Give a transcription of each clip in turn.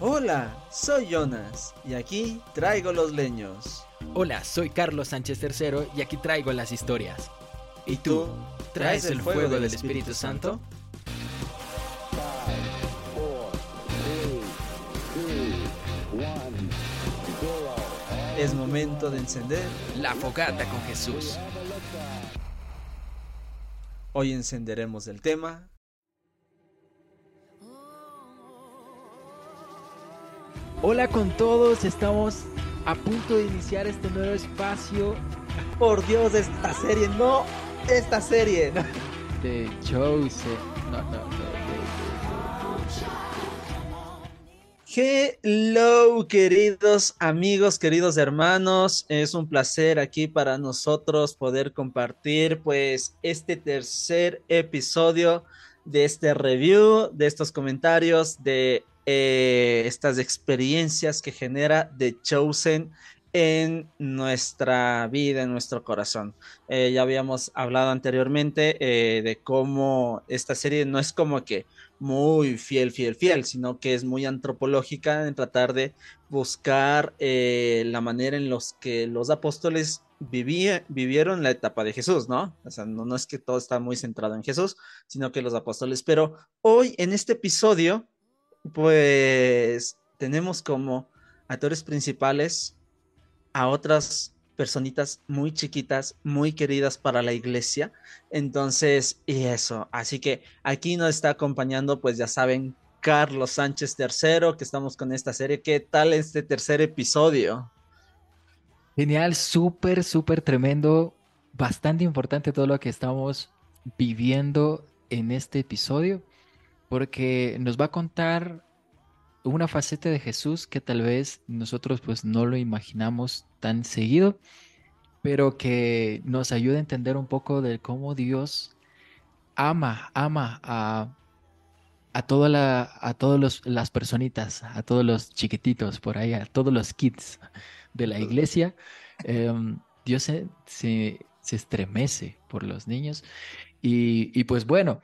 Hola, soy Jonas y aquí traigo los leños. Hola, soy Carlos Sánchez III y aquí traigo las historias. ¿Y tú? ¿Traes el fuego del Espíritu Santo? Es momento de encender la fogata con Jesús. Hoy encenderemos el tema Hola con todos, estamos a punto de iniciar este nuevo espacio. Por Dios, esta serie, no, esta serie. De Chosen. No, no, no. Hello, queridos amigos, queridos hermanos. Es un placer aquí para nosotros poder compartir, pues, este tercer episodio de este review, de estos comentarios, de eh, estas experiencias que genera The Chosen en nuestra vida, en nuestro corazón. Eh, ya habíamos hablado anteriormente eh, de cómo esta serie no es como que muy fiel, fiel, fiel, sino que es muy antropológica en tratar de buscar la manera en los que los apóstoles vivieron la etapa de Jesús, ¿no? O sea, no, no es que todo está muy centrado en Jesús, sino que los apóstoles. Pero hoy en este episodio pues tenemos como actores principales a otras personitas muy chiquitas, muy queridas para la iglesia. Entonces, y eso. Así que aquí nos está acompañando, pues ya saben, Carlos Sánchez III, que estamos con esta serie. ¿Qué tal este tercer episodio? Genial, súper, súper tremendo. Bastante importante todo lo que estamos viviendo en este episodio porque nos va a contar una faceta de Jesús que tal vez nosotros pues no lo imaginamos tan seguido, pero que nos ayuda a entender un poco de cómo Dios ama, ama a, a, toda la, a todas las personitas, a todos los chiquititos por ahí, a todos los kids de la iglesia. Em, Dios se, se, estremece por los niños. Y, y pues bueno,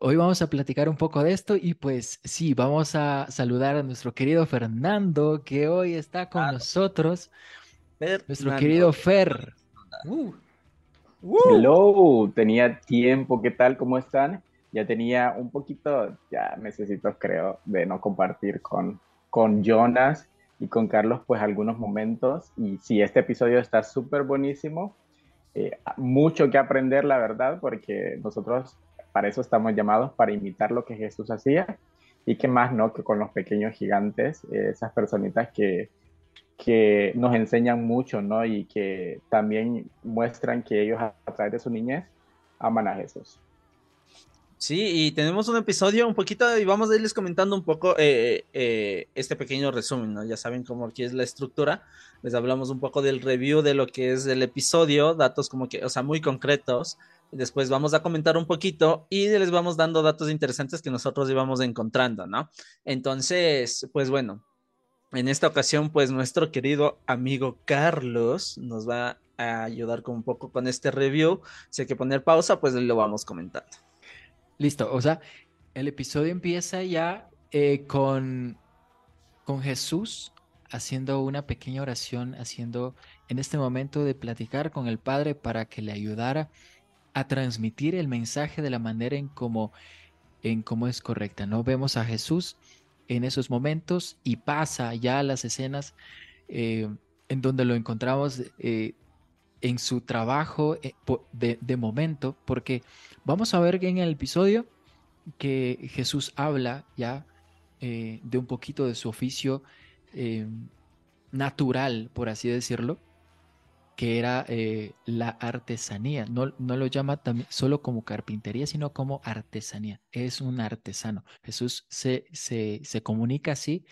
Hoy vamos a platicar un poco de esto y pues sí, vamos a saludar a nuestro querido Fernando que hoy está con nosotros. Nuestro querido Fer. Uh. Hello, tenía tiempo, ¿qué tal? ¿Cómo están? Ya tenía un poquito, ya necesito creo, de no compartir con, con Jonas y con Carlos pues algunos momentos. Y sí, este episodio está súper buenísimo. Eh, mucho que aprender, la verdad, porque nosotros para eso estamos llamados, para imitar lo que Jesús hacía y que más, ¿no? Que con los pequeños gigantes, eh, esas personitas que, que nos enseñan mucho, ¿no? Y que también muestran que ellos a, través de su niñez aman a Jesús. Sí, y tenemos un episodio un poquito y vamos a irles comentando un poco eh, eh, este pequeño resumen, ¿no? Ya saben cómo aquí es la estructura. Les hablamos un poco del review de lo que es el episodio, datos como que, o sea, muy concretos. Después vamos a comentar un poquito y les vamos dando datos interesantes que nosotros íbamos encontrando, ¿no? Entonces, pues bueno, en esta ocasión, pues nuestro querido amigo Carlos nos va a ayudar con un poco con este review. Si hay que poner pausa, pues lo vamos comentando. Listo, o sea, el episodio empieza ya eh, con, con Jesús haciendo una pequeña oración, haciendo en este momento de platicar con el Padre para que le ayudara a transmitir el mensaje de la manera en cómo en es correcta. No vemos a Jesús en esos momentos y pasa ya a las escenas eh, en donde lo encontramos eh, en su trabajo de, momento, porque vamos a ver que en el episodio que Jesús habla ya de un poquito de su oficio natural, por así decirlo, que era eh, la artesanía. No, no lo llama solo como carpintería, sino como artesanía. Es un artesano. Jesús se, se, se comunica así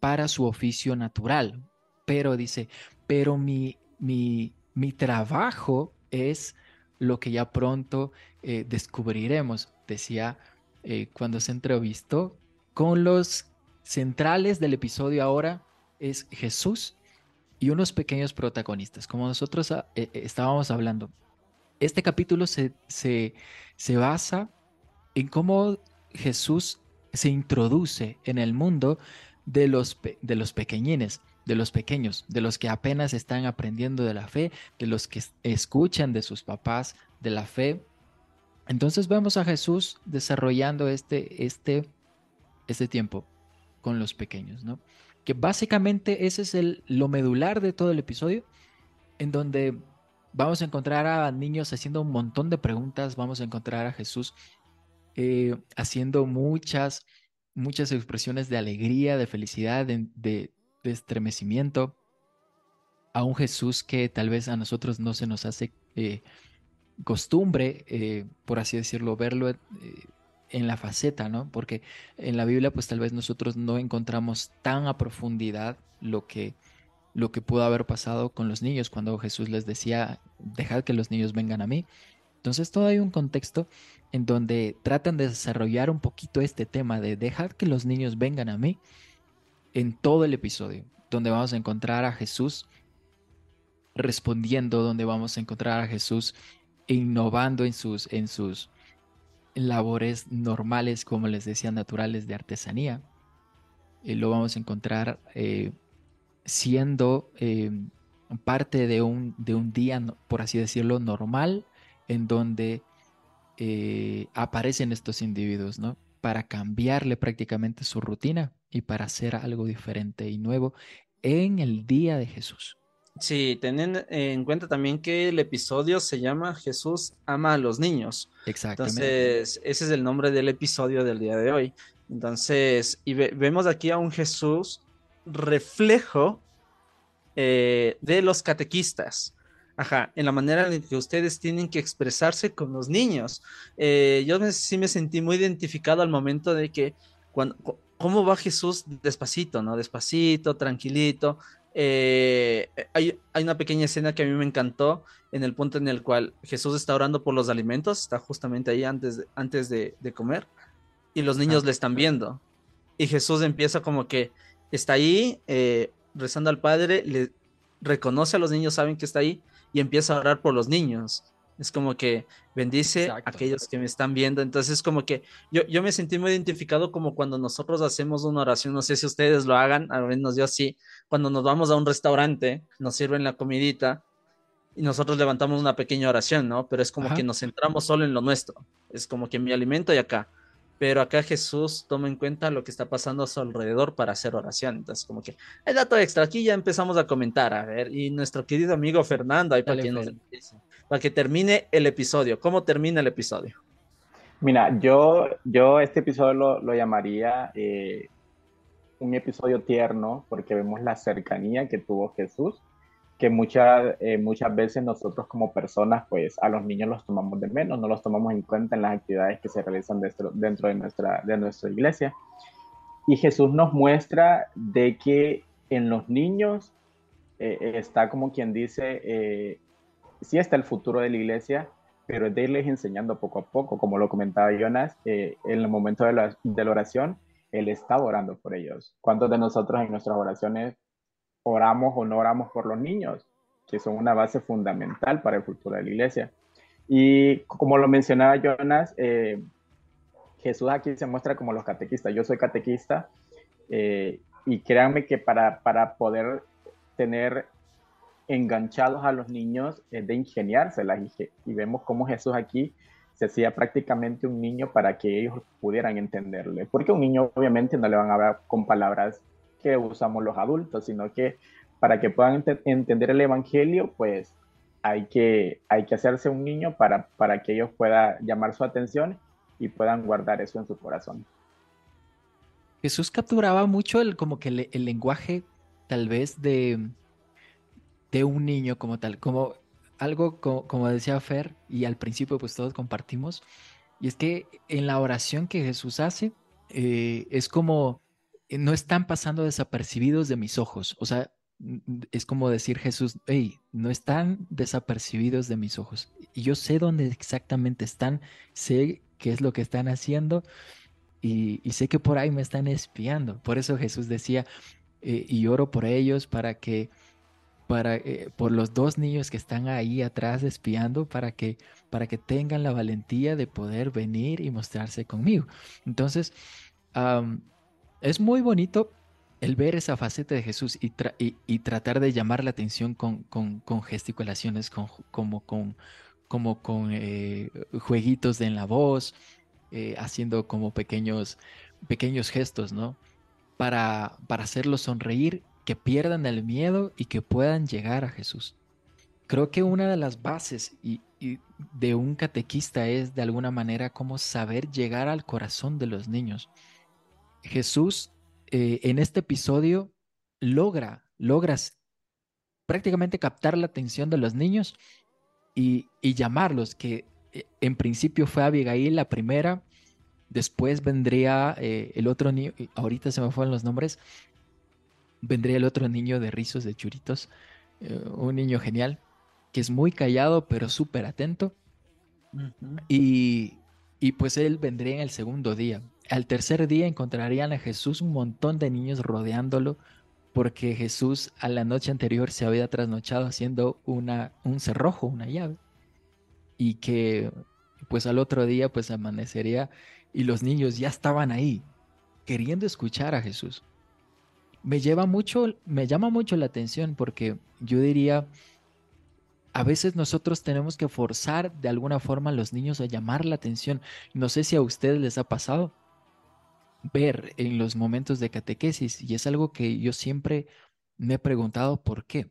para su oficio natural, pero dice, pero mi, mi, mi trabajo es lo que ya pronto eh, descubriremos, decía eh, cuando se entrevistó con los centrales del episodio ahora es Jesús y unos pequeños protagonistas, como nosotros ah, eh, estábamos hablando. Este capítulo se, se, se basa en cómo Jesús se introduce en el mundo de los, de los pequeñines, de los pequeños, de los que apenas están aprendiendo de la fe, de los que escuchan de sus papás de la fe. Entonces vemos a Jesús desarrollando este, este, este tiempo con los pequeños, ¿no? Que básicamente ese es el, lo medular de todo el episodio, en donde vamos a encontrar a niños haciendo un montón de preguntas, vamos a encontrar a Jesús eh, haciendo muchas, muchas expresiones de alegría, de felicidad, de, estremecimiento, a un Jesús que tal vez a nosotros no se nos hace eh, costumbre, eh, por así decirlo, verlo en la faceta, ¿no? Porque en la Biblia pues tal vez nosotros no encontramos tan a profundidad lo que lo que pudo haber pasado con los niños cuando Jesús les decía, dejad que los niños vengan a mí. Entonces todo hay un contexto en donde tratan de desarrollar un poquito este tema de dejad que los niños vengan a mí en todo el episodio, donde vamos a encontrar a Jesús respondiendo, donde vamos a encontrar a Jesús innovando en sus, en sus labores normales, como les decía, naturales de artesanía. y lo vamos a encontrar eh, siendo eh, parte de un, de un día, por así decirlo, normal, en donde eh, aparecen estos individuos, ¿no? Para cambiarle prácticamente su rutina y para hacer algo diferente y nuevo en el día de Jesús. Sí, ten en cuenta también que el episodio se llama Jesús ama a los niños. Exactamente. Entonces, ese es el nombre del episodio del día de hoy. Entonces, y vemos aquí a un Jesús reflejo eh, de los catequistas. Ajá, en la manera en que ustedes tienen que expresarse con los niños. Eh, yo sí me sentí muy identificado al momento de que, cuando, ¿cómo va Jesús despacito, no? Despacito, tranquilito. Eh, hay, una pequeña escena que a mí me encantó en el punto en el cual Jesús está orando por los alimentos, está justamente ahí antes, de, antes de, comer, y los niños le están viendo. Y Jesús empieza como que está ahí eh, rezando al Padre, le reconoce a los niños, saben que está ahí, y empieza a orar por los niños. Es como que bendice a aquellos que me están viendo. Entonces, es como que yo, yo me sentí muy identificado como cuando nosotros hacemos una oración. No sé si ustedes lo hagan, al menos yo sí. Cuando nos vamos a un restaurante, nos sirven la comidita y nosotros levantamos una pequeña oración, ¿no? Pero es como que nos centramos solo en lo nuestro. Es como que mi alimento y acá pero acá Jesús toma en cuenta lo que está pasando a su alrededor para hacer oración. Entonces, como que el dato extra, aquí ya empezamos a comentar, a ver, y nuestro querido amigo Fernando, ahí para, que, para que termine el episodio. ¿Cómo termina el episodio? Mira, yo, yo este episodio lo, llamaría eh, un episodio tierno porque vemos la cercanía que tuvo Jesús que muchas, eh, muchas veces nosotros como personas, pues a los niños los tomamos de menos, no los tomamos en cuenta en las actividades que se realizan dentro, dentro de, nuestra, de nuestra iglesia. Y Jesús nos muestra de que en los niños eh, está como quien dice, sí está el futuro de la iglesia, pero es de irles enseñando poco a poco, como lo comentaba Jonas, en el momento de la, oración, Él está orando por ellos. ¿Cuántos de nosotros en nuestras oraciones oramos o no oramos por los niños, que son una base fundamental para el futuro de la iglesia. Y como lo mencionaba Jonas, eh, Jesús aquí se muestra como los catequistas. Yo soy catequista eh, y créanme que para poder tener enganchados a los niños de ingeniárselas y, y vemos cómo Jesús aquí se hacía prácticamente un niño para que ellos pudieran entenderle, porque un niño obviamente no le van a hablar con palabras que usamos los adultos, sino que para que puedan entender el Evangelio, pues hay que, hay que hacerse un niño para, para que ellos puedan llamar su atención y puedan guardar eso en su corazón. Jesús capturaba mucho el, como que el, lenguaje tal vez de, de un niño como tal, como algo como, decía Fer y al principio pues todos compartimos, y es que en la oración que Jesús hace eh, es como eh, no están pasando desapercibidos de mis ojos. O sea, es como decir Jesús, hey, no están desapercibidos de mis ojos. Y yo sé dónde exactamente están, sé qué es lo que están haciendo y, sé que por ahí me están espiando. Por eso Jesús decía, eh, y oro por ellos para que, para, eh, por los dos niños que están ahí atrás espiando, para que, para que tengan la valentía de poder venir y mostrarse conmigo. Entonces, es muy bonito el ver esa faceta de Jesús y, y, tratar de llamar la atención con, con, gesticulaciones, con, como con, como con eh, jueguitos en la voz, eh, haciendo como pequeños, pequeños gestos, ¿no? Para, para hacerlos sonreír, que pierdan el miedo y que puedan llegar a Jesús. Creo que una de las bases y, de un catequista es de alguna manera cómo saber llegar al corazón de los niños. Jesús eh, en este episodio logra, logras prácticamente captar la atención de los niños y, llamarlos, que eh, en principio fue Abigail la primera, después vendría eh, el otro niño, ahorita se me fueron los nombres, vendría el otro niño de rizos, de churitos, un niño genial, que es muy callado pero súper atento. y, y pues él vendría en el segundo día. Al tercer día encontrarían a Jesús un montón de niños rodeándolo porque Jesús a la noche anterior se había trasnochado haciendo una, un cerrojo, una llave. Y que pues al otro día pues amanecería y los niños ya estaban ahí queriendo escuchar a Jesús. Me lleva mucho, me llama mucho la atención porque yo diría, a veces nosotros tenemos que forzar de alguna forma a los niños a llamar la atención. No sé si a ustedes les ha pasado ver en los momentos de catequesis y es algo que yo siempre me he preguntado por qué.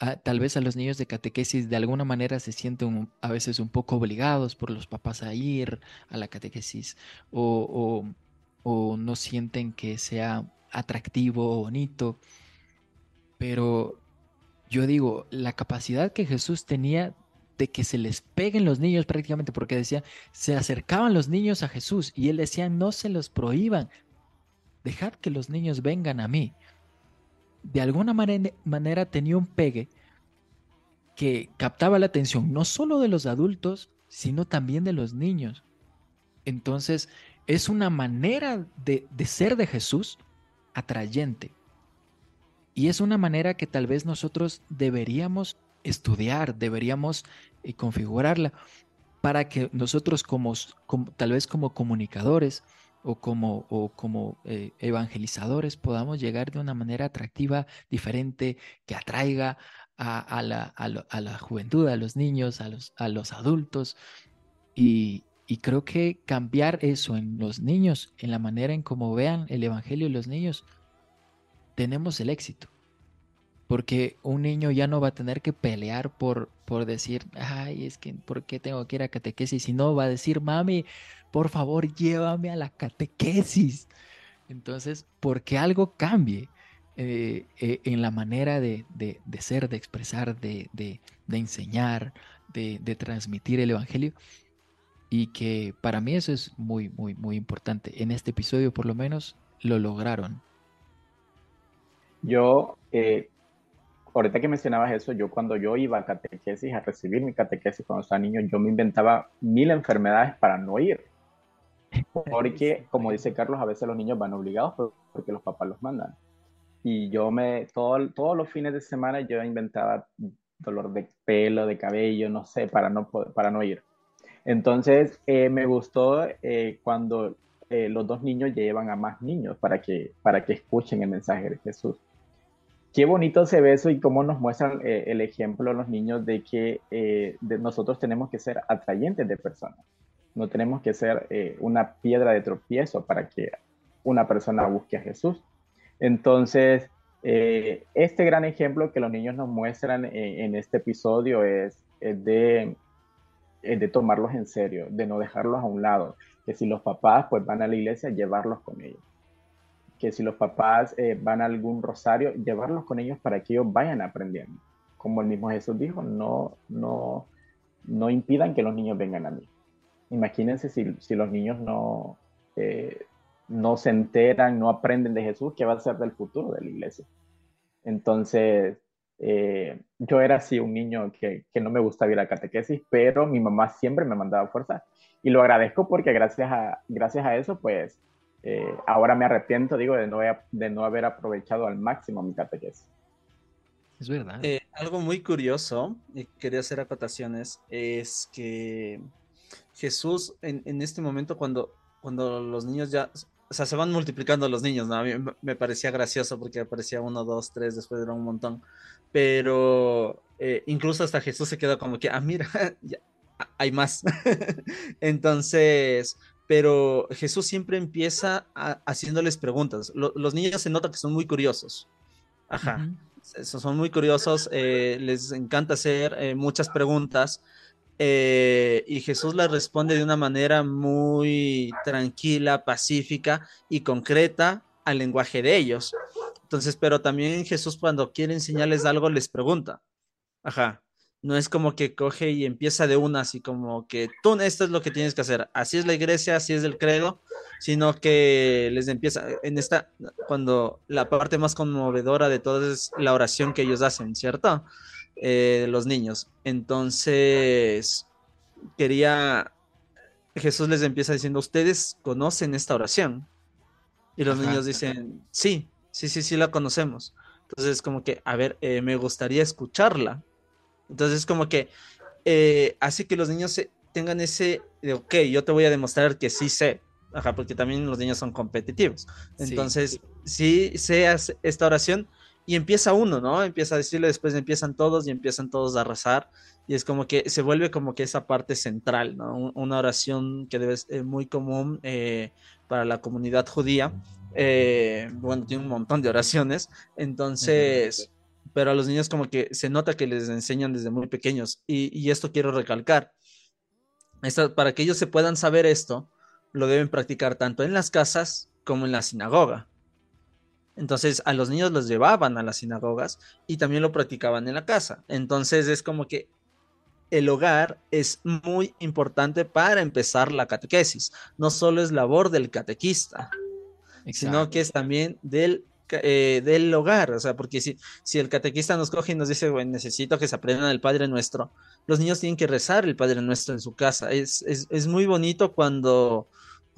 Ah, tal vez a los niños de catequesis de alguna manera se sienten a veces un poco obligados por los papás a ir a la catequesis o, o no sienten que sea atractivo bonito. Pero yo digo, la capacidad que Jesús tenía de que se les peguen los niños prácticamente, porque decía, se acercaban los niños a Jesús y él decía, no se los prohíban, dejad que los niños vengan a mí. De alguna manera tenía un pegue que captaba la atención no solo de los adultos, sino también de los niños. Entonces, es una manera de, de ser de Jesús atrayente. Y es una manera que tal vez nosotros deberíamos estudiar, deberíamos eh, configurarla para que nosotros como, tal vez como comunicadores o como, o como eh, evangelizadores podamos llegar de una manera atractiva, diferente, que atraiga a, la, a, la, juventud, a los niños, a los, a los adultos. Y, y creo que cambiar eso en los niños, en la manera en cómo vean el Evangelio los niños, tenemos el éxito. Porque un niño ya no va a tener que pelear por, por decir, ay, es que, ¿por qué tengo que ir a catequesis? Sino va a decir, mami, por favor, llévame a la catequesis. Entonces, porque algo cambie eh, eh, en la manera de, de, ser, de expresar, de, de enseñar, de, transmitir el Evangelio. Y que para mí eso es muy, muy, muy importante. En este episodio, por lo menos, lo lograron. Yo, eh, ahorita que mencionabas eso, yo cuando yo iba a catequesis, a recibir mi catequesis cuando estaba niño, yo me inventaba mil enfermedades para no ir. Porque, como dice Carlos, a veces los niños van obligados porque los papás los mandan. Y yo me, todo, todos los fines de semana yo inventaba dolor de pelo, de cabello, no sé, para no, para no ir. Entonces, eh, me gustó eh, cuando los dos niños llevan a más niños para que, para que escuchen el mensaje de Jesús qué bonito se ve eso y cómo nos muestran eh, el ejemplo los niños de que eh, nosotros tenemos que ser atrayentes de personas. No tenemos que ser eh, una piedra de tropiezo para que una persona busque a Jesús. Entonces, este gran ejemplo que los niños nos muestran en este episodio es, de, de tomarlos en serio, de no dejarlos a un lado, que si los papás pues van a la iglesia, llevarlos con ellos que si los papás eh, van a algún rosario, llevarlos con ellos para que ellos vayan aprendiendo. Como el mismo Jesús dijo, no, no, no impidan que los niños vengan a mí. Imagínense si, si los niños no, eh, no se enteran, no aprenden de Jesús, ¿qué va a ser del futuro de la iglesia? Entonces, eh, yo era así un niño que, que, no me gustaba ir a catequesis, pero mi mamá siempre me mandaba fuerza y lo agradezco porque gracias a, gracias a eso, pues eh, ahora me arrepiento, digo, de no, de no haber aprovechado al máximo mi catequesis. Es verdad. Eh, algo muy curioso, y quería hacer acotaciones, es que Jesús en, en, este momento cuando, cuando los niños ya o sea, se van multiplicando los niños, ¿no? A mí me parecía gracioso porque aparecía uno, dos, tres, después era un montón. Pero eh, incluso hasta Jesús se quedó como que, ah, mira, hay más. Entonces, pero Jesús siempre empieza haciéndoles preguntas. los niños se nota que son muy curiosos. Ajá. Son muy curiosos, eh, les encanta hacer eh, muchas preguntas eh, y Jesús la responde de una manera muy tranquila, pacífica y concreta al lenguaje de ellos. Entonces, pero también Jesús cuando quiere enseñarles algo les pregunta. Ajá. No es como que coge y empieza de una así como que tú esto es lo que tienes que hacer. Así es la iglesia, así es el credo, sino que les empieza en esta cuando la parte más conmovedora de todo es la oración que ellos hacen, ¿cierto? Eh, los niños. Entonces, quería, Jesús les empieza diciendo, ¿ustedes conocen esta oración? Y los niños dicen, sí, sí, sí, sí la conocemos. Entonces, como que, a ver, eh, me gustaría escucharla. Entonces, como que eh, hace que los niños tengan ese, de, ok, yo te voy a demostrar que sí sé. Ajá, porque también los niños son competitivos. Entonces, sí, sí sé esta oración, y empieza uno, ¿no? Empieza a decirle, después empiezan todos y empiezan todos a rezar y es como que se vuelve como que esa parte central, ¿no? Una oración que debe ser muy común eh, para la comunidad judía. Eh, bueno, tiene un montón de oraciones, entonces, pero a los niños como que se nota que les enseñan desde muy pequeños y, y esto quiero recalcar. Esto, para que ellos se puedan saber esto, lo deben practicar tanto en las casas como en la sinagoga. Entonces a los niños los llevaban a las sinagogas y también lo practicaban en la casa. Entonces es como que el hogar es muy importante para empezar la catequesis. No solo es labor del catequista, sino que es también del, eh, del hogar. O sea, porque si, si el catequista nos coge y nos dice, bueno, necesito que se aprendan el Padre Nuestro, los niños tienen que rezar el Padre Nuestro en su casa. Es, es, es muy bonito cuando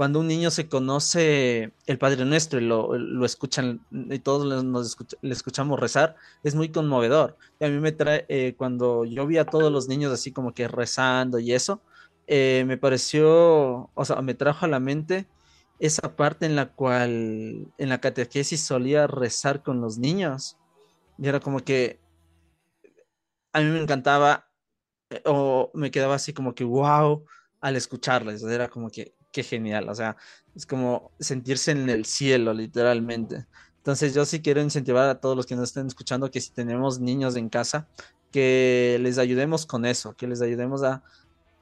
cuando un niño se conoce el Padre Nuestro y lo, escuchan y todos nos le escuchamos rezar, es muy conmovedor. A mí me trae, eh, cuando yo vi a todos los niños así como que rezando y eso, eh, me pareció, o sea, me trajo a la mente esa parte en la cual en la catequesis solía rezar con los niños. Y era como que a mí me encantaba eh, o me quedaba así como que wow al escucharles. Era como que qué genial, o sea, es como sentirse en el cielo, literalmente. Entonces yo sí quiero incentivar a todos los que nos estén escuchando que si tenemos niños en casa, que les ayudemos con eso, que les ayudemos a,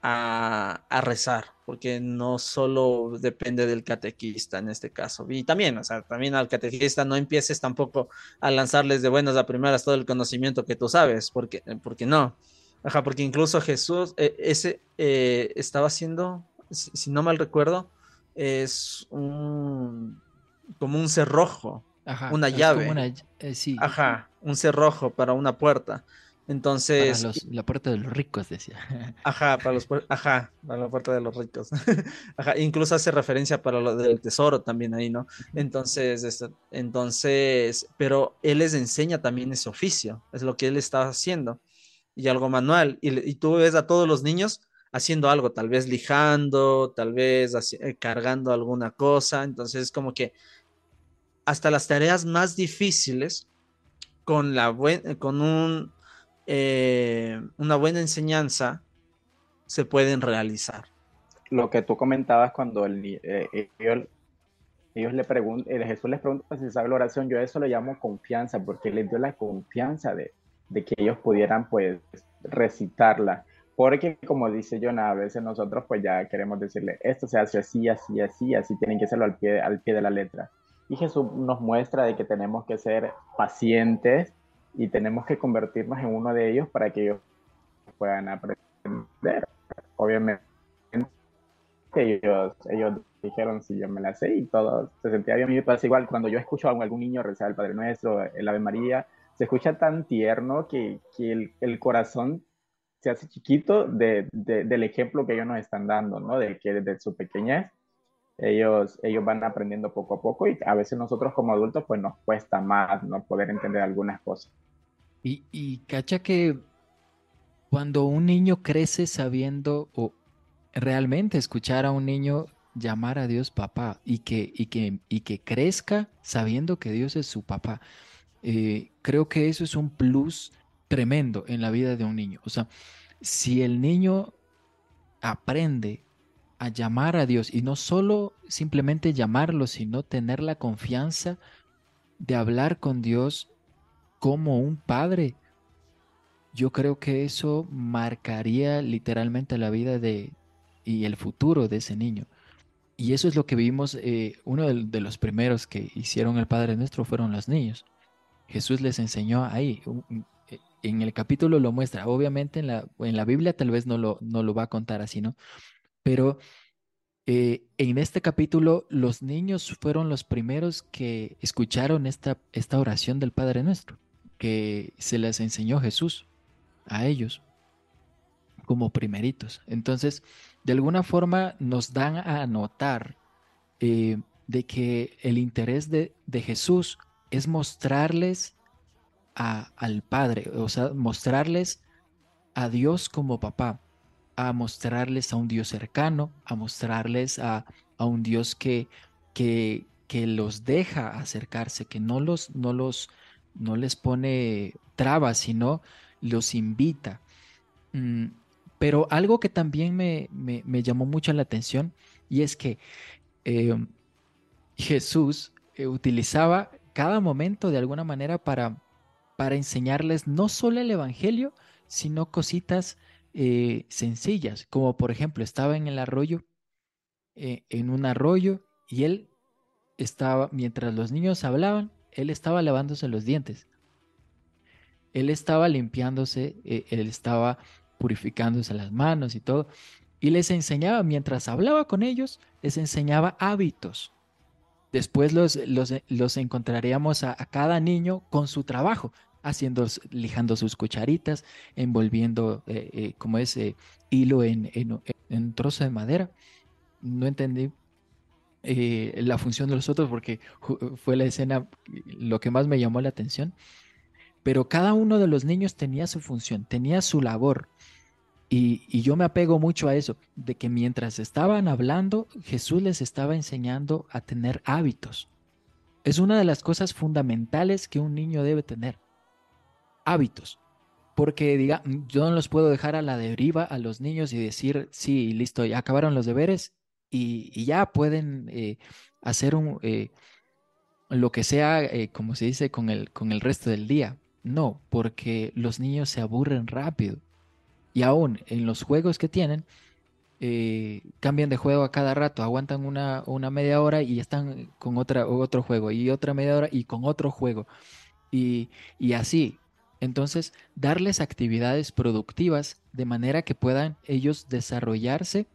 a, rezar, porque no solo depende del catequista en este caso. Y también, o sea, también al catequista no empieces tampoco a lanzarles de buenas a primeras todo el conocimiento que tú sabes, porque, porque no. Ajá, porque incluso Jesús, eh, ese eh, estaba haciendo, si, no mal recuerdo, es un como un cerrojo, una llave. Eh, sí. Ajá, un cerrojo para una puerta. Entonces. Para la puerta de los ricos, decía. Ajá, para los ajá, para la puerta de los ricos. Ajá, incluso hace referencia para lo del tesoro también ahí, ¿no? Entonces, este, entonces, pero él les enseña también ese oficio, es lo que él está haciendo. Y algo manual. Y, y tú ves a todos los niños haciendo algo, tal vez lijando, tal vez eh, cargando alguna cosa. Entonces, como que hasta las tareas más difíciles, con, la con un, eh, una buena enseñanza, se pueden realizar. Lo que tú comentabas cuando el, eh, ellos, le preguntan, Jesús les pregunta si sabe la oración, yo eso lo llamo confianza, porque les dio la confianza de, de que ellos pudieran pues recitarla. Porque como dice John, a veces nosotros pues ya queremos decirle, esto se hace así, así, así, así, tienen que hacerlo al pie, al pie de la letra. Y Jesús nos muestra de que tenemos que ser pacientes y tenemos que convertirnos en uno de ellos para que ellos puedan aprender. Obviamente ellos, ellos dijeron si yo me la sé y todo se sentía bien. A mí me pasa igual cuando yo escucho a algún niño rezar el Padre Nuestro, el Ave María, se escucha tan tierno que, que el, el, corazón se hace chiquito de, del ejemplo que ellos nos están dando, ¿no? De que desde su pequeñez ellos, ellos van aprendiendo poco a poco y a veces nosotros como adultos pues nos cuesta más, ¿no? Poder entender algunas cosas. Y, y cacha que cuando un niño crece sabiendo o realmente escuchar a un niño llamar a Dios papá y que, y que, y que crezca sabiendo que Dios es su papá. Eh, creo que eso es un plus tremendo en la vida de un niño. O sea, si el niño aprende a llamar a Dios y no solo simplemente llamarlo, sino tener la confianza de hablar con Dios como un padre, yo creo que eso marcaría literalmente la vida de y el futuro de ese niño. Y eso es lo que vimos, eh, uno de, los primeros que hicieron el Padre Nuestro fueron los niños. Jesús les enseñó ahí, en el capítulo lo muestra, obviamente en la, en la Biblia tal vez no lo, no lo va a contar así, ¿no? Pero eh, en este capítulo los niños fueron los primeros que escucharon esta, esta oración del Padre Nuestro, que se les enseñó Jesús a ellos como primeritos. Entonces, de alguna forma nos dan a notar eh, de que el interés de, Jesús es mostrarles al Padre, o sea, mostrarles a Dios como papá, a mostrarles a un Dios cercano, a mostrarles a, un Dios que, que, que, los deja acercarse, que no los, no los, no les pone trabas, sino los invita. Mm, pero algo que también me, llamó mucho la atención y es que eh, Jesús eh, utilizaba cada momento de alguna manera para, para enseñarles no solo el Evangelio, sino cositas eh, sencillas, como por ejemplo estaba en el arroyo, en un arroyo, y él estaba, mientras los niños hablaban, él estaba lavándose los dientes. Él estaba limpiándose, él estaba purificándose las manos y todo. Y les enseñaba, mientras hablaba con ellos, les enseñaba hábitos. Después los, los, encontraríamos a, cada niño con su trabajo, haciendo, lijando sus cucharitas, envolviendo, eh, eh, como ese hilo en, en, un trozo de madera. No entendí eh, la función de los otros porque fue la escena lo que más me llamó la atención. Pero cada uno de los niños tenía su función, tenía su labor. Y, yo me apego mucho a eso, de que mientras estaban hablando, Jesús les estaba enseñando a tener hábitos. Es una de las cosas fundamentales que un niño debe tener. Hábitos. Porque diga, yo no los puedo dejar a la deriva a los niños y decir, sí, listo, ya acabaron los deberes y, ya pueden eh, hacer eh, lo que sea, eh, como se dice, con el, con el resto del día. No, porque los niños se aburren rápido y aún en los juegos que tienen, cambian de juego a cada rato, aguantan una, una, media hora y están con otra, otro juego, y otra media hora y con otro juego. Y, y así. Entonces, darles actividades productivas de manera que puedan ellos desarrollarse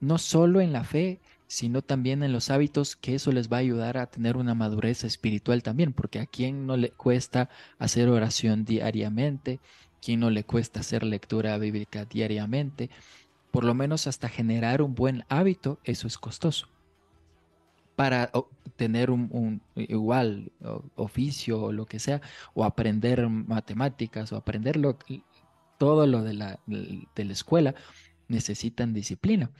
no solo en la fe, sino también en los hábitos, que eso les va a ayudar a tener una madurez espiritual también, porque a quien no le cuesta hacer oración diariamente, quien no le cuesta hacer lectura bíblica diariamente, por lo menos hasta generar un buen hábito, eso es costoso. Para tener un, igual oficio o lo que sea, o aprender matemáticas o aprender todo lo de la, de la escuela, necesitan disciplina.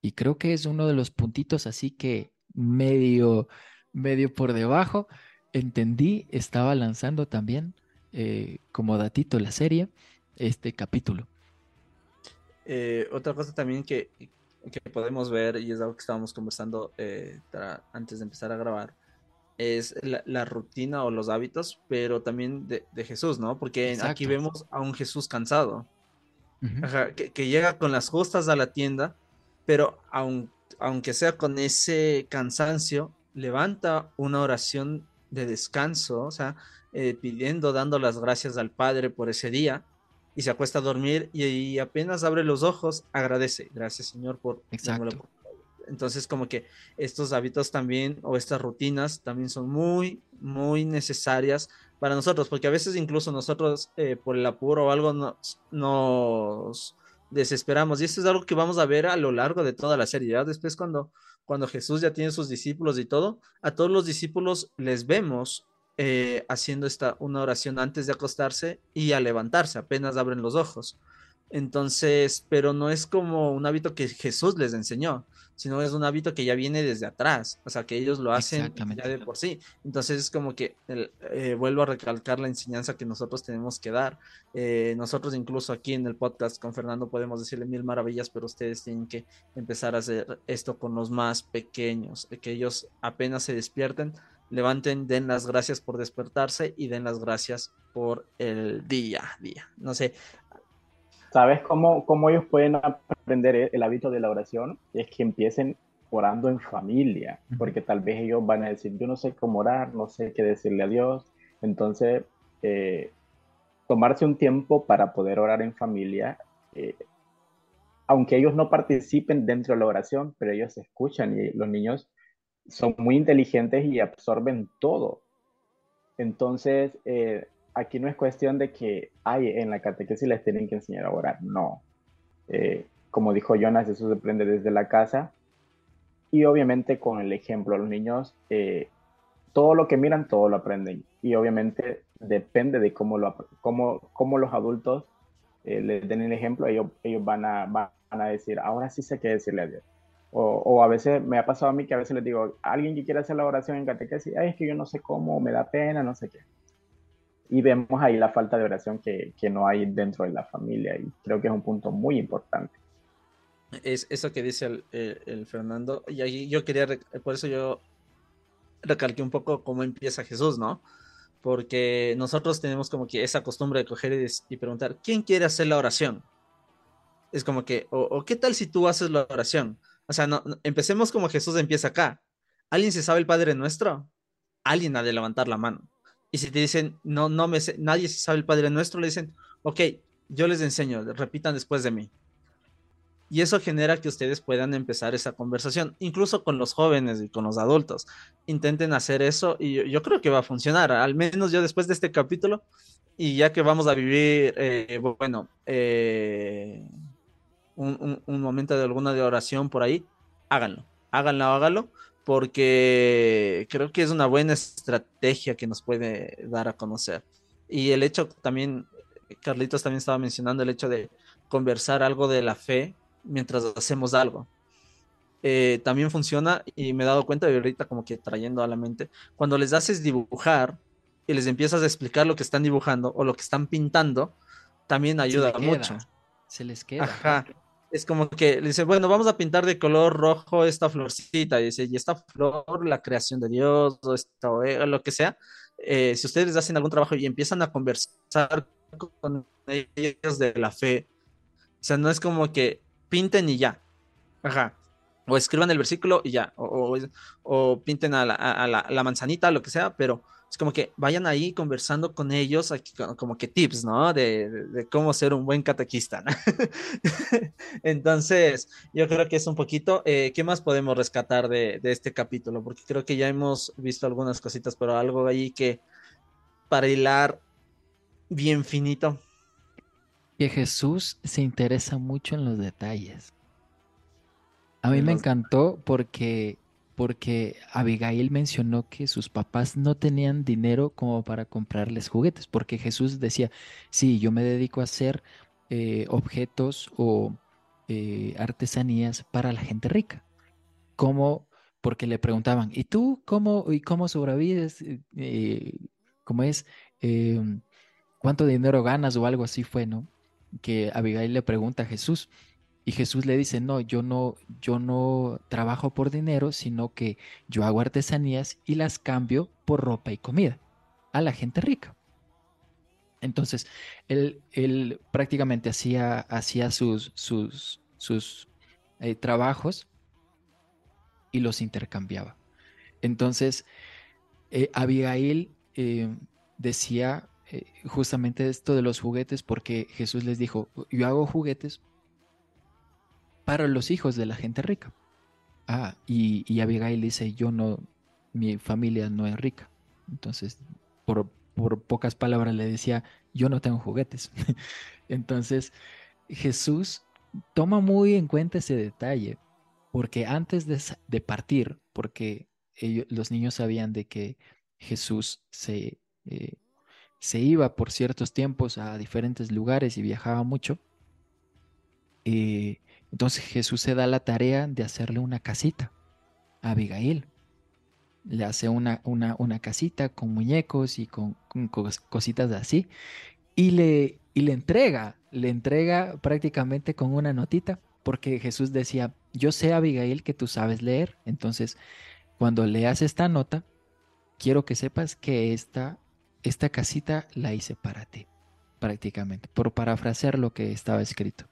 Y creo que es uno de los puntitos así que medio, medio por debajo, entendí, estaba lanzando también eh, como datito la serie, este capítulo. Eh, otra cosa también que, podemos ver, y es algo que estábamos conversando eh, antes de empezar a grabar, es la, rutina o los hábitos, pero también de, Jesús, ¿no? Porque aquí vemos a un Jesús cansado, que, llega con las justas a la tienda, pero aunque sea con ese cansancio, levanta una oración de descanso, o sea, eh, pidiendo, dando las gracias al Padre por ese día y se acuesta a dormir y, apenas abre los ojos, agradece. Gracias Señor por... Exacto. Entonces como que estos hábitos también o estas rutinas también son muy, muy necesarias para nosotros, porque a veces incluso nosotros eh, por el apuro o algo nos, nos desesperamos. Y esto es algo que vamos a ver a lo largo de toda la serie. ¿ya? Después cuando, cuando Jesús ya tiene sus discípulos y todo, a todos los discípulos les vemos eh, haciendo esta, una oración antes de acostarse y a levantarse, apenas abren los ojos. Entonces, pero no es como un hábito que Jesús les enseñó, sino es un hábito que ya viene desde atrás, o sea, que ellos lo hacen ya de por sí. Entonces es como que eh, vuelvo a recalcar la enseñanza que nosotros tenemos que dar. Eh, nosotros incluso aquí en el podcast con Fernando podemos decirle mil maravillas, pero ustedes tienen que empezar a hacer esto con los más pequeños, que ellos apenas se despierten, levanten, den las gracias por despertarse y den las gracias por el día, día. No sé, ¿Sabes cómo, cómo ellos pueden aprender el hábito de la oración? Es que empiecen orando en familia, porque tal vez ellos van a decir, yo no sé cómo orar, no sé qué decirle a Dios. Entonces, eh, tomarse un tiempo para poder orar en familia, eh, aunque ellos no participen dentro de la oración, pero ellos escuchan y los niños son muy inteligentes y absorben todo. Entonces, eh, aquí no es cuestión de que, hay en la catequesis les tienen que enseñar a orar, no. Eh, como dijo Jonas, eso se aprende desde la casa y obviamente con el ejemplo. Los niños, eh, todo lo que miran, todo lo aprenden y obviamente depende de cómo, lo, cómo, cómo los adultos les den el ejemplo, ellos, ellos van, a, van a decir, ahora sí sé qué decirle a Dios. O, a veces me ha pasado a mí que a veces les digo, alguien que quiera hacer la oración en catequesis, Ay, es que yo no sé cómo, me da pena, no sé qué y vemos ahí la falta de oración que, que, no hay dentro de la familia y creo que es un punto muy importante. Es eso que dice el, el, Fernando y ahí yo quería, por eso yo recalqué un poco cómo empieza Jesús, ¿no? Porque nosotros tenemos como que esa costumbre de coger y, y preguntar, ¿quién quiere hacer la oración? Es como que, o, ¿qué tal si tú haces la oración? O sea, no, empecemos como Jesús empieza acá. ¿Alguien se sabe el Padre Nuestro? Alguien ha de levantar la mano. Y si te dicen, no, no me sé, nadie sabe el Padre Nuestro, le dicen, ok, yo les enseño, repitan después de mí. Y eso genera que ustedes puedan empezar esa conversación, incluso con los jóvenes y con los adultos. Intenten hacer eso y yo, creo que va a funcionar, al menos yo después de este capítulo, y ya que vamos a vivir, eh, bueno, eh, un, un, momento de alguna de oración por ahí, háganlo, háganlo, háganlo, porque creo que es una buena estrategia que nos puede dar a conocer. Y el hecho también, Carlitos también estaba mencionando el hecho de conversar algo de la fe mientras hacemos algo. Eh, también funciona y me he dado cuenta de ahorita como que trayendo a la mente, cuando les haces dibujar y les empiezas a explicar lo que están dibujando o lo que están pintando, también ayuda mucho. Se les queda. Ajá es como que le dice, bueno, vamos a pintar de color rojo esta florcita, y dice, y esta flor, la creación de Dios, o esta, lo que sea, eh, si ustedes hacen algún trabajo y empiezan a conversar con ellos de la fe, o sea, no es como que pinten y ya, ajá, o escriban el versículo y ya, o, o, pinten a, la, a la manzanita, lo que sea, pero es como que vayan ahí conversando con ellos, como que tips, ¿no? De, cómo ser un buen catequista. Entonces, yo creo que es un poquito, eh, ¿qué más podemos rescatar de, este capítulo? Porque creo que ya hemos visto algunas cositas, pero algo ahí que para hilar bien finito. Que Jesús se interesa mucho en los detalles. A mí me encantó porque porque Abigail mencionó que sus papás no tenían dinero como para comprarles juguetes, porque Jesús decía, sí, yo me dedico a hacer eh, objetos o eh, artesanías para la gente rica. ¿Cómo? Porque le preguntaban, ¿y tú cómo, y cómo sobrevives? Eh, ¿Cómo es? Em, ¿Cuánto dinero ganas o algo así fue, no? Que Abigail le pregunta a Jesús. Y Jesús le dice, no, yo no, yo no trabajo por dinero, sino que yo hago artesanías y las cambio por ropa y comida a la gente rica. Entonces, él, él prácticamente hacía, hacía sus, sus, sus eh, trabajos y los intercambiaba. Entonces, eh, Abigail eh, decía justamente esto de los juguetes porque Jesús les dijo, yo hago juguetes para los hijos de la gente rica. Ah, y, Abigail dice, yo no, mi familia no es rica. Entonces, por, pocas palabras le decía, yo no tengo juguetes. Entonces, Jesús toma muy en cuenta ese detalle, porque antes de, partir, porque ellos, los niños sabían de que Jesús se, eh, se iba por ciertos tiempos a diferentes lugares y viajaba mucho, eh, entonces Jesús se da la tarea de hacerle una casita a Abigail. Le hace una, una, una casita con muñecos y con, cositas así. Y le, y le entrega, le entrega prácticamente con una notita, porque Jesús decía, yo sé, Abigail, que tú sabes leer. Entonces, cuando leas esta nota, quiero que sepas que esta, esta casita la hice para ti, prácticamente, por parafrasear lo que estaba escrito.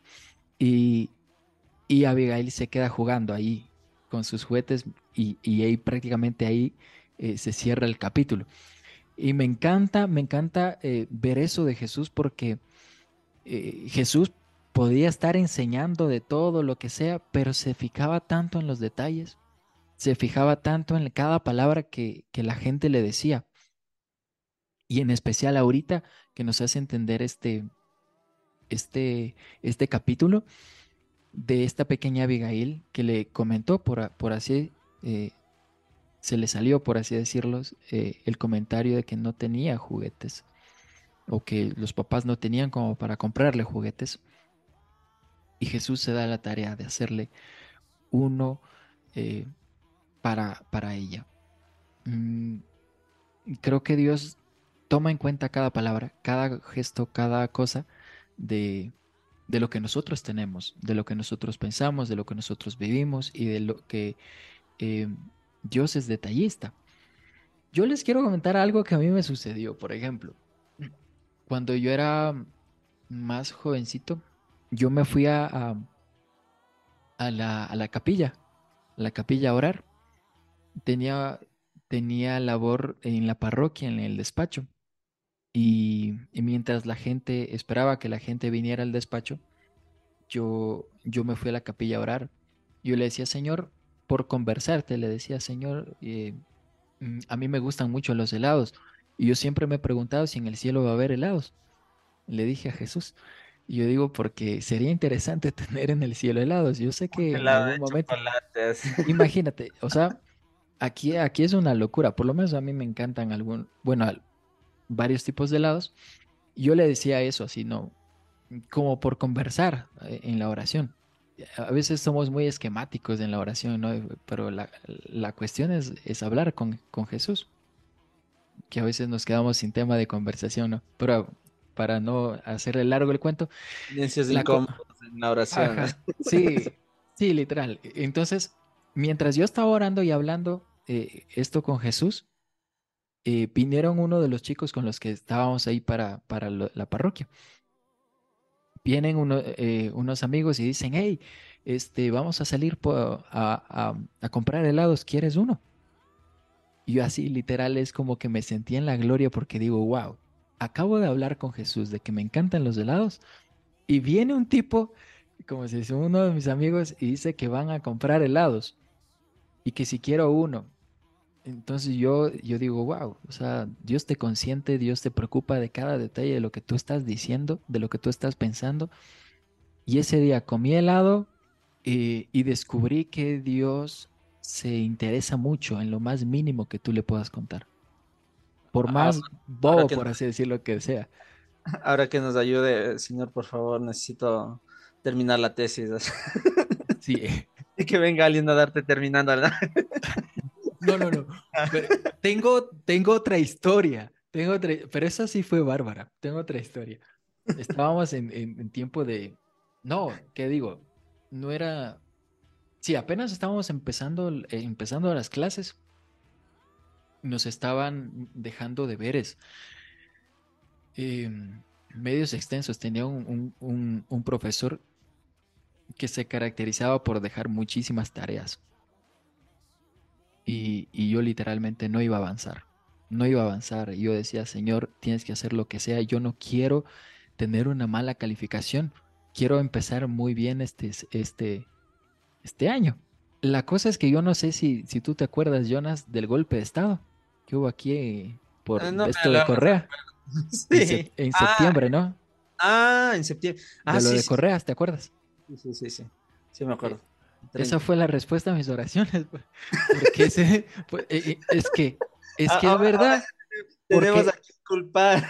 Y, y Abigail se queda jugando ahí con sus juguetes y, ahí prácticamente ahí eh, se cierra el capítulo. Y me encanta, me encanta eh, ver eso de Jesús porque eh, Jesús podía estar enseñando de todo lo que sea, pero se fijaba tanto en los detalles, se fijaba tanto en cada palabra que, que la gente le decía. Y en especial ahorita que nos hace entender este, este, este capítulo de esta pequeña Abigail que le comentó, por, por así, eh, se le salió, por así decirlo, eh, el comentario de que no tenía juguetes o que los papás no tenían como para comprarle juguetes. Y Jesús se da la tarea de hacerle uno eh, para, para ella. Mm, creo que Dios toma en cuenta cada palabra, cada gesto, cada cosa de, de lo que nosotros tenemos, de lo que nosotros pensamos, de lo que nosotros vivimos y de lo que eh, Dios es detallista. Yo les quiero comentar algo que a mí me sucedió, por ejemplo. Cuando yo era más jovencito, yo me fui a, a, la, a la, capilla, a la capilla a orar. Tenía, tenía labor en la parroquia, en el despacho. Y, mientras la gente esperaba que la gente viniera al despacho, yo, yo me fui a la capilla a orar. Yo le decía, Señor, por conversarte, le decía, Señor, eh, mm, a mí me gustan mucho los helados. Y yo siempre me he preguntado si en el cielo va a haber helados. Le dije a Jesús. Y yo digo, porque sería interesante tener en el cielo helados. Yo sé que en algún momento. Imagínate, o sea, aquí, aquí es una locura. Por lo menos a mí me encantan algún. Bueno, varios tipos de helados. Yo le decía eso así, ¿no? Como por conversar eh, en la oración. A veces somos muy esquemáticos en la oración, ¿no? Pero la, cuestión es, es hablar con, con, Jesús. Que a veces nos quedamos sin tema de conversación, ¿no? Pero para no hacerle largo el cuento. La en la oración. Sí, sí, literal. Entonces, mientras yo estaba orando y hablando eh, esto con Jesús, eh, vinieron uno de los chicos con los que estábamos ahí para, para la parroquia. Vienen eh, unos amigos y dicen, hey, este, vamos a salir a, comprar helados, ¿quieres uno? Y yo así literal es como que me sentí en la gloria porque digo, wow, acabo de hablar con Jesús de que me encantan los helados y viene un tipo, como si dice uno de mis amigos, y dice que van a comprar helados y que si quiero uno. Entonces yo, yo digo, wow, o sea, Dios te consiente, Dios te preocupa de cada detalle de lo que tú estás diciendo, de lo que tú estás pensando. Y ese día comí helado y, y descubrí que Dios se interesa mucho en lo más mínimo que tú le puedas contar. Por ah, más bobo, por así decirlo, que sea. Ahora que nos ayude, señor, por favor, necesito terminar la tesis. Sí. y que venga alguien a darte terminando. ¿verdad? No, no, no. tengo, tengo otra historia. Tengo pero esa sí fue bárbara. Tengo otra historia. Estábamos en, tiempo de. No, ¿qué digo? No era. Sí, apenas estábamos empezando, empezando las clases. Nos estaban dejando deberes. Em, medios extensos. Tenía un, un profesor que se caracterizaba por dejar muchísimas tareas y, yo literalmente no iba a avanzar, no iba a avanzar. Yo decía, Señor, tienes que hacer lo que sea, yo no quiero tener una mala calificación, quiero empezar muy bien este, este, este año. La cosa es que yo no sé si, si tú te acuerdas, Jonas, del golpe de Estado que hubo aquí por ah, esto de Correa. Sí. En, ah. septiembre, ¿no? Ah, en septiembre. Ah, de lo de Correa, ¿te acuerdas? Sí, sí, sí, sí. Sí, me acuerdo. Esa fue la respuesta a mis oraciones. Pues, eh, eh, es que es que es verdad. Tenemos que culpar.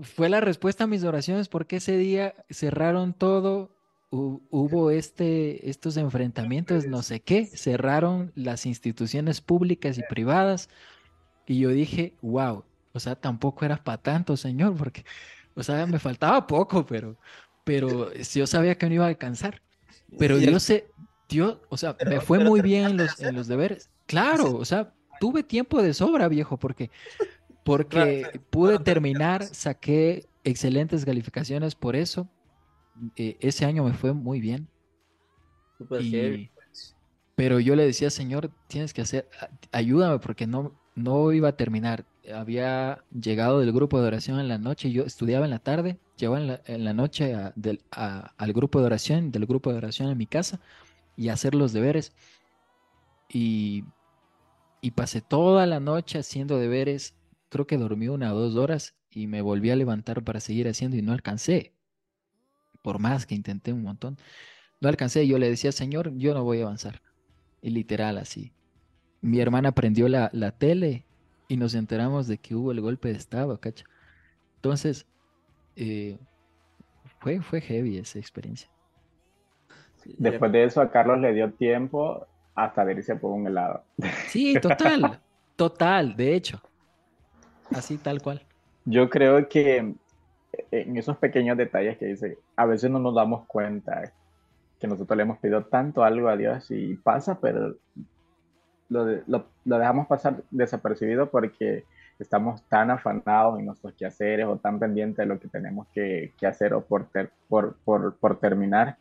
Fue la respuesta a mis oraciones porque ese día cerraron todo hubo este, estos enfrentamientos, no sé qué, cerraron las instituciones públicas y privadas. Y yo dije, wow, o sea, tampoco era para tanto, señor, porque, o sea, me faltaba poco, pero, pero yo sabía que no iba a alcanzar. Pero yo sé, Dios, o sea, me fue muy bien en los, en los deberes. Claro, o sea, tuve tiempo de sobra, viejo, porque, porque pude terminar, saqué excelentes calificaciones por eso. Eh, ese año me fue muy bien. Pues. Pero yo le decía, Señor, tienes que hacer, ayúdame porque no, no iba a terminar. Había llegado del grupo de oración en la noche, yo estudiaba en la tarde, llevaba en la, noche al grupo de oración, del grupo de oración en mi casa y hacer los deberes. Y, y pasé toda la noche haciendo deberes. Creo que dormí una o dos horas y me volví a levantar para seguir haciendo y no alcancé. Por más que intenté un montón. No alcancé. Yo le decía, Señor, yo no voy a avanzar. Y literal así. Mi hermana prendió la, la tele y nos enteramos de que hubo el golpe de Estado, cacha. Entonces, eh, fue, fue heavy esa experiencia. Después de eso a Carlos le dio tiempo hasta de irse por un helado. Sí, total, total, de hecho. Así tal cual. Yo creo que en esos pequeños detalles que dice, a veces no nos damos cuenta que nosotros le hemos pedido tanto algo a Dios y pasa, pero lo, lo, dejamos pasar desapercibido porque estamos tan afanados en nuestros quehaceres o tan pendientes de lo que tenemos que, que hacer o por, por, por, por terminar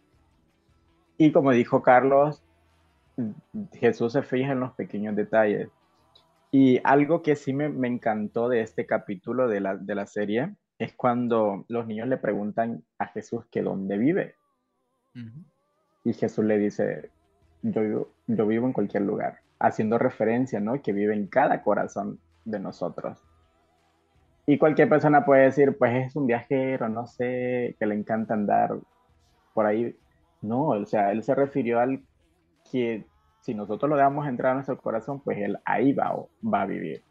y como dijo Carlos, Jesús se fija en los pequeños detalles. Y algo que sí me, encantó de este capítulo de la, de la, serie es cuando los niños le preguntan a Jesús que dónde vive. Y Jesús le dice, yo, yo vivo en cualquier lugar, haciendo referencia, ¿no? Que vive en cada corazón de nosotros. Y cualquier persona puede decir, pues es un viajero, no sé, que le encanta andar por ahí no, o sea, él se refirió al que si nosotros lo dejamos entrar a nuestro corazón, pues él ahí va, va a vivir.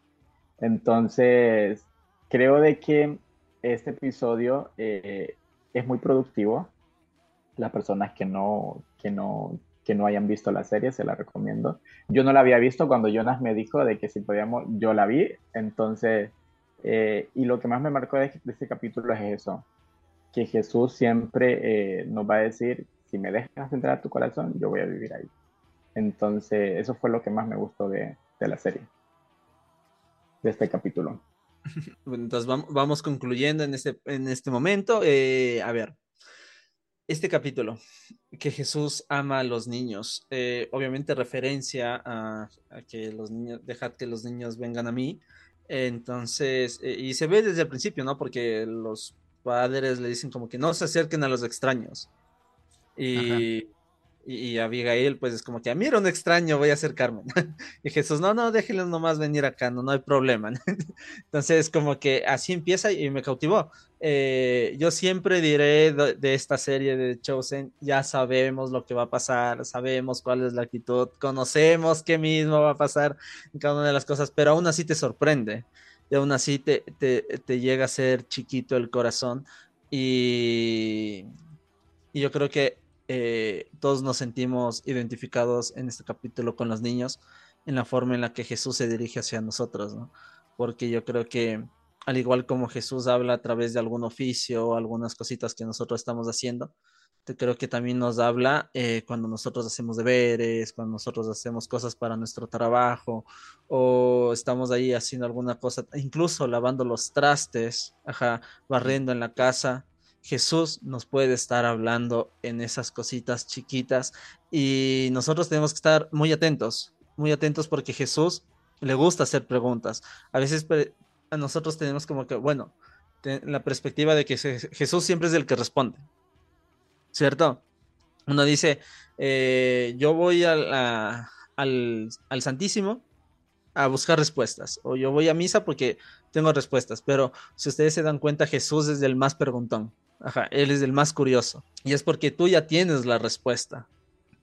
Entonces, creo de que este episodio eh, es muy productivo. Las personas que no, que no, que no hayan visto la serie, se la recomiendo. Yo no la había visto cuando Jonas me dijo de que si podíamos, yo la vi. Entonces, eh, y lo que más me marcó de, este capítulo es eso, que Jesús siempre eh, nos va a decir si me dejas entrar a tu corazón, yo voy a vivir ahí. Entonces, eso fue lo que más me gustó de, la serie, de este capítulo. Entonces, vamos, concluyendo en este, en este momento. Eh, a ver, este capítulo, que Jesús ama a los niños, eh, obviamente referencia a, que los niños, dejad que los niños vengan a mí. Entonces, eh, y se ve desde el principio, ¿no? Porque los padres le dicen como que no se acerquen a los extraños. Y, y, Abigail, pues es como que, a mí era un extraño, voy a acercarme. y Jesús, no, no, déjenle nomás venir acá, no, no hay problema. Entonces, como que así empieza y me cautivó. Eh, yo siempre diré de, esta serie de Chosen, ya sabemos lo que va a pasar, sabemos cuál es la actitud, conocemos qué mismo va a pasar en cada una de las cosas, pero aún así te sorprende. Y aún así te, te, te llega a ser chiquito el corazón. Y, y yo creo que eh, todos nos sentimos identificados en este capítulo con los niños, en la forma en la que Jesús se dirige hacia nosotros, ¿no? Porque yo creo que al igual como Jesús habla a través de algún oficio o algunas cositas que nosotros estamos haciendo, creo que también nos habla eh, cuando nosotros hacemos deberes, cuando nosotros hacemos cosas para nuestro trabajo o estamos ahí haciendo alguna cosa, incluso lavando los trastes, ajá, barriendo en la casa Jesús nos puede estar hablando en esas cositas chiquitas y nosotros tenemos que estar muy atentos, muy atentos porque Jesús le gusta hacer preguntas. A veces a nosotros tenemos como que, bueno, la perspectiva de que Jesús siempre es el que responde, ¿cierto? Uno dice, eh, yo voy al, al Santísimo a buscar respuestas, o yo voy a misa porque tengo respuestas, pero si ustedes se dan cuenta, Jesús es el más preguntón. Ajá, él es el más curioso. Y es porque tú ya tienes la respuesta.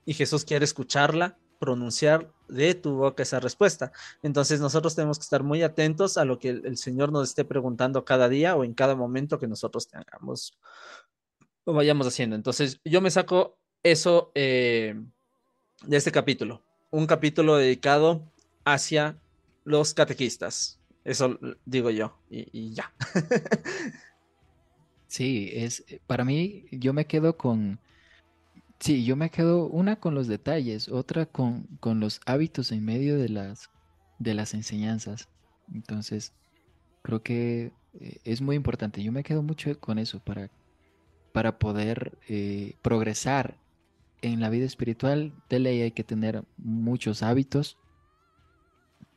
Y Jesús quiere escucharla, pronunciar de tu boca esa respuesta. Entonces nosotros tenemos que estar muy atentos a lo que el, Señor nos esté preguntando cada día o en cada momento que nosotros tengamos lo vayamos haciendo. Entonces, yo me saco eso eh, de este capítulo. Un capítulo dedicado hacia los catequistas. Eso digo yo, y, ya. sí, es para mí, yo me quedo con. Sí, yo me quedo una con los detalles, otra con, con los hábitos en medio de las, de las enseñanzas. Entonces, creo que eh, es muy importante. Yo me quedo mucho con eso para, para poder eh, progresar en la vida espiritual. De ley hay que tener muchos hábitos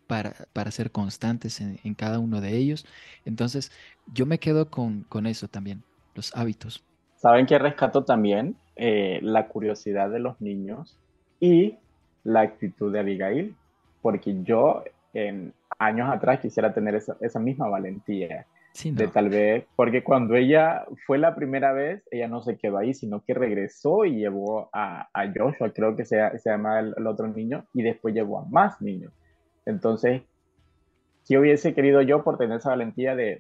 para, ser constantes en, cada uno de ellos. Entonces, yo me quedo con, eso también, los hábitos. ¿Saben qué rescato también? Eh, la curiosidad de los niños y la actitud de Abigail, porque yo en años atrás quisiera tener esa, misma valentía. De tal vez, porque cuando ella fue la primera vez, ella no se quedó ahí, sino que regresó y llevó a, a Joshua, creo que se, se llama el, otro niño, y después llevó a más niños. Entonces, ¿qué hubiese querido yo por tener esa valentía de,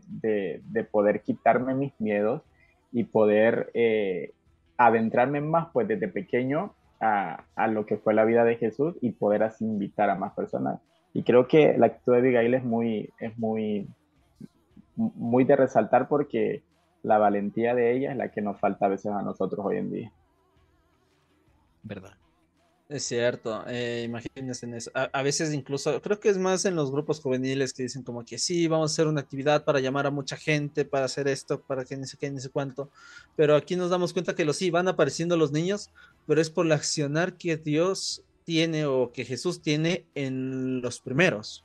poder quitarme mis miedos y poder eh, adentrarme más, pues desde pequeño, a, lo que fue la vida de Jesús y poder así invitar a más personas? Y creo que la actitud de Abigail es muy, es muy, muy de resaltar porque la valentía de ella es la que nos falta a veces a nosotros hoy en día. ¿Verdad? Es cierto, eh, imagínense en eso. A, veces incluso, creo que es más en los grupos juveniles que dicen como que sí, vamos a hacer una actividad para llamar a mucha gente, para hacer esto, para que ni sé qué, ni sé cuánto. Pero aquí nos damos cuenta que los sí, van apareciendo los niños, pero es por la accionar que Dios tiene o que Jesús tiene en los primeros.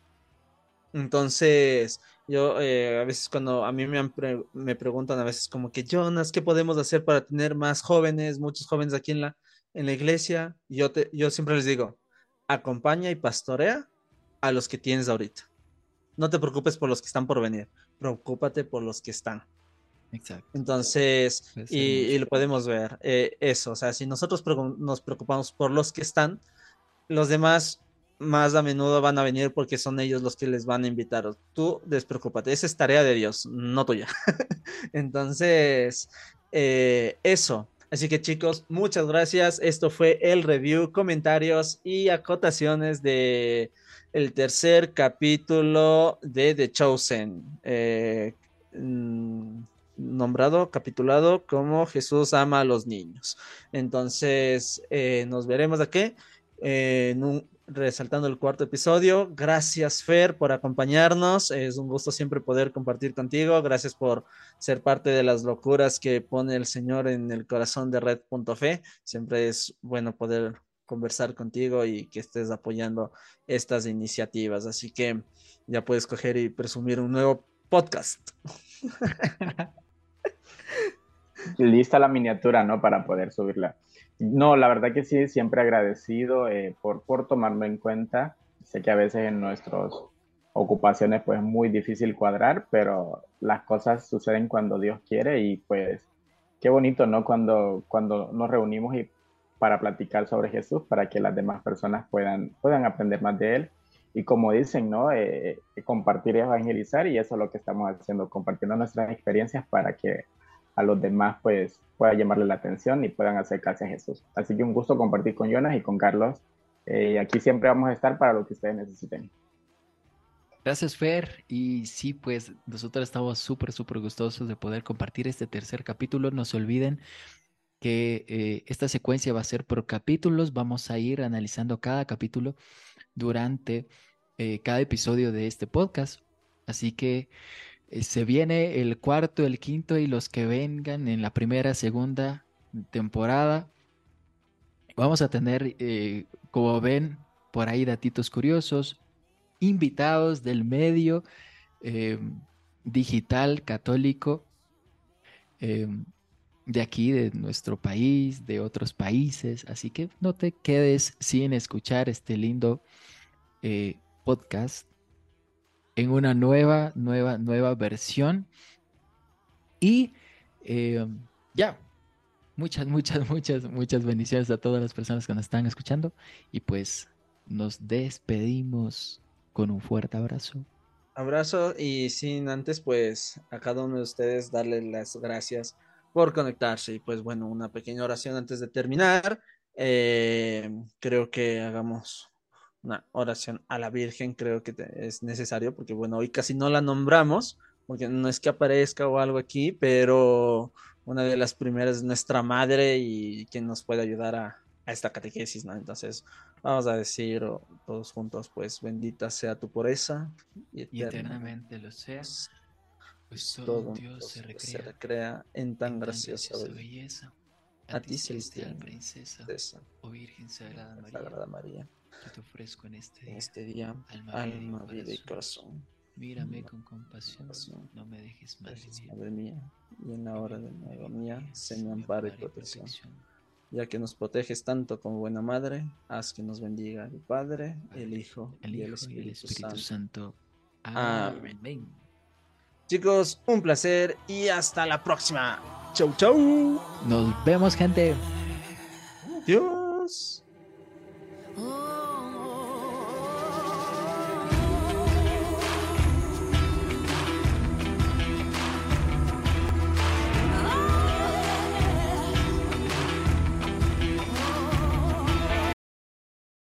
Entonces, yo eh, a veces cuando a mí me, me preguntan a veces como que, Jonas, ¿qué podemos hacer para tener más jóvenes, muchos jóvenes aquí en la en la iglesia, yo, te, yo siempre les digo, acompaña y pastorea a los que tienes ahorita. No te preocupes por los que están por venir, preocúpate por los que están. Exacto. Entonces, y, lo podemos ver, eh, eso, o sea, si nosotros nos preocupamos por los que están, los demás más a menudo van a venir porque son ellos los que les van a invitar. Tú despreocúpate, esa es tarea de Dios, no tuya. Entonces, eh, eso, Así que chicos, muchas gracias. Esto fue el review, comentarios y acotaciones de el tercer capítulo de The Chosen, eh, mm, nombrado, capitulado como Jesús ama a los niños. Entonces, eh, nos veremos aquí en un resaltando el cuarto episodio. Gracias, Fer, por acompañarnos. Es un gusto siempre poder compartir contigo. Gracias por ser parte de las locuras que pone el Señor en el corazón de Red.fe. Siempre es bueno poder conversar contigo y que estés apoyando estas iniciativas. Así que ya puedes coger y presumir un nuevo podcast. Lista la miniatura, ¿no? Para poder subirla. No, la verdad que sí, siempre agradecido eh, por, por tomarme en cuenta. Sé que a veces en nuestras ocupaciones pues es muy difícil cuadrar, pero las cosas suceden cuando Dios quiere y pues qué bonito, ¿no? Cuando, cuando nos reunimos y para platicar sobre Jesús, para que las demás personas puedan, puedan aprender más de Él. Y como dicen, ¿no? Eh, compartir y evangelizar y eso es lo que estamos haciendo, compartiendo nuestras experiencias para que a los demás pues pueda llamarle la atención y puedan acercarse a Jesús. Así que un gusto compartir con Jonas y con Carlos. Eh, aquí siempre vamos a estar para lo que ustedes necesiten. Gracias, Fer. Y sí, pues nosotros estamos súper, súper gustosos de poder compartir este tercer capítulo. No se olviden que eh, esta secuencia va a ser por capítulos. Vamos a ir analizando cada capítulo durante eh, cada episodio de este podcast. Así que se viene el cuarto, el quinto y los que vengan en la primera, segunda temporada. Vamos a tener, eh, como ven, por ahí datitos curiosos, invitados del medio em, digital católico em, de aquí, de nuestro país, de otros países. Así que no te quedes sin escuchar este lindo eh, podcast en una nueva, nueva, nueva versión. Y eh, ya, muchas, muchas, muchas, muchas bendiciones a todas las personas que nos están escuchando. Y pues nos despedimos con un fuerte abrazo. Abrazo y sin antes pues a cada uno de ustedes darle las gracias por conectarse. Y pues bueno, una pequeña oración antes de terminar. Eh, creo que hagamos una oración a la Virgen, creo que es necesario, porque bueno, hoy casi no la nombramos, porque no es que aparezca o algo aquí, pero una de las primeras es nuestra madre y quien nos puede ayudar a, esta catequesis, ¿no? Entonces, vamos a decir todos juntos, pues, bendita sea tu pureza y, eternamente lo seas, pues todo, Dios se recrea, en tan, graciosa, belleza. A, ti, celestial princesa, oh Virgen Sagrada María, Sagrada María, yo te ofrezco en este día, este día alma, vida y corazón. Mírame con compasión, no me dejes mal. Madre mía, y en la hora de mi agonía, amparo y protección. Ya que nos proteges tanto como buena madre, haz que nos bendiga el Padre, el Hijo, y, el Espíritu, Santo. Amén. Chicos, un placer y hasta la próxima. Chau, chau. Nos vemos, gente. Dios.